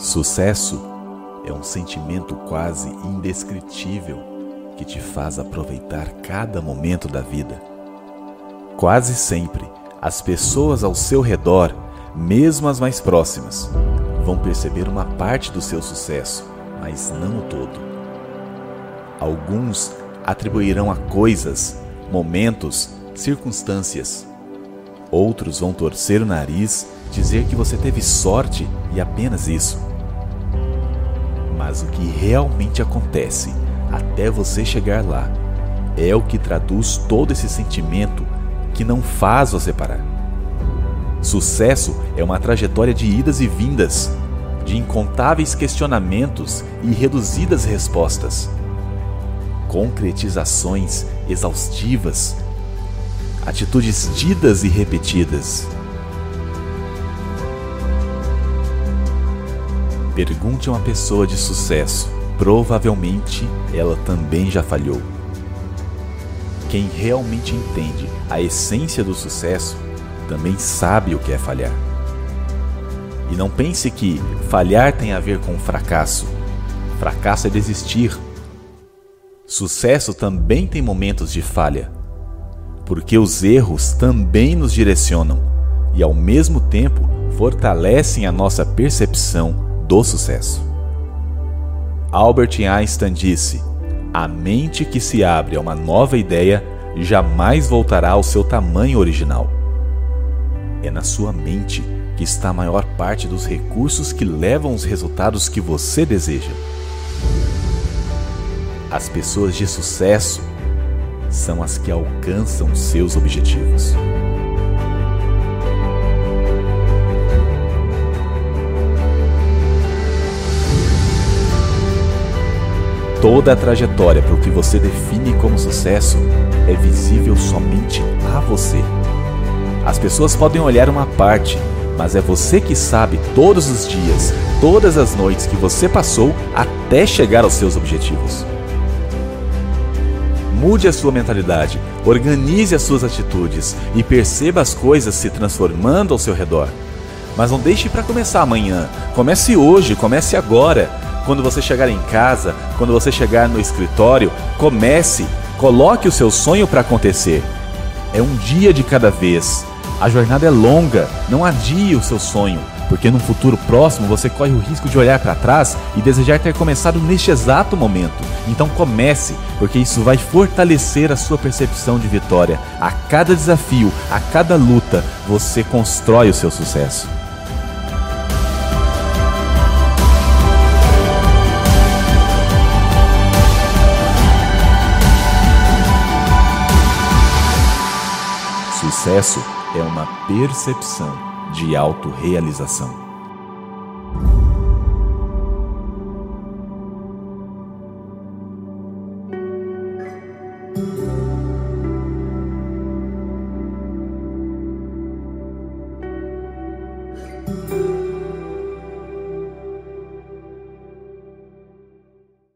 Sucesso é um sentimento quase indescritível que te faz aproveitar cada momento da vida. Quase sempre, as pessoas ao seu redor, mesmo as mais próximas, vão perceber uma parte do seu sucesso, mas não o todo. Alguns atribuirão a coisas, momentos, circunstâncias. Outros vão torcer o nariz, dizer que você teve sorte e apenas isso. Mas o que realmente acontece até você chegar lá é o que traduz todo esse sentimento que não faz você parar. Sucesso é uma trajetória de idas e vindas, de incontáveis questionamentos e reduzidas respostas, concretizações exaustivas, atitudes tidas e repetidas Pergunte a uma pessoa de sucesso. Provavelmente ela também já falhou. Quem realmente entende a essência do sucesso também sabe o que é falhar. E não pense que falhar tem a ver com fracasso. Fracasso é desistir. Sucesso também tem momentos de falha, porque os erros também nos direcionam e, ao mesmo tempo, fortalecem a nossa percepção do sucesso. Albert Einstein disse: A mente que se abre a uma nova ideia jamais voltará ao seu tamanho original. É na sua mente que está a maior parte dos recursos que levam os resultados que você deseja. As pessoas de sucesso são as que alcançam seus objetivos. Toda a trajetória para o que você define como sucesso é visível somente a você. As pessoas podem olhar uma parte, mas é você que sabe todos os dias, todas as noites que você passou até chegar aos seus objetivos. Mude a sua mentalidade, organize as suas atitudes e perceba as coisas se transformando ao seu redor. Mas não deixe para começar amanhã. Comece hoje, comece agora. Quando você chegar em casa, quando você chegar no escritório, comece, coloque o seu sonho para acontecer. É um dia de cada vez. A jornada é longa, não adie o seu sonho, porque num futuro próximo você corre o risco de olhar para trás e desejar ter começado neste exato momento. Então comece, porque isso vai fortalecer a sua percepção de vitória. A cada desafio, a cada luta, você constrói o seu sucesso. Sucesso é uma percepção de autorrealização. thank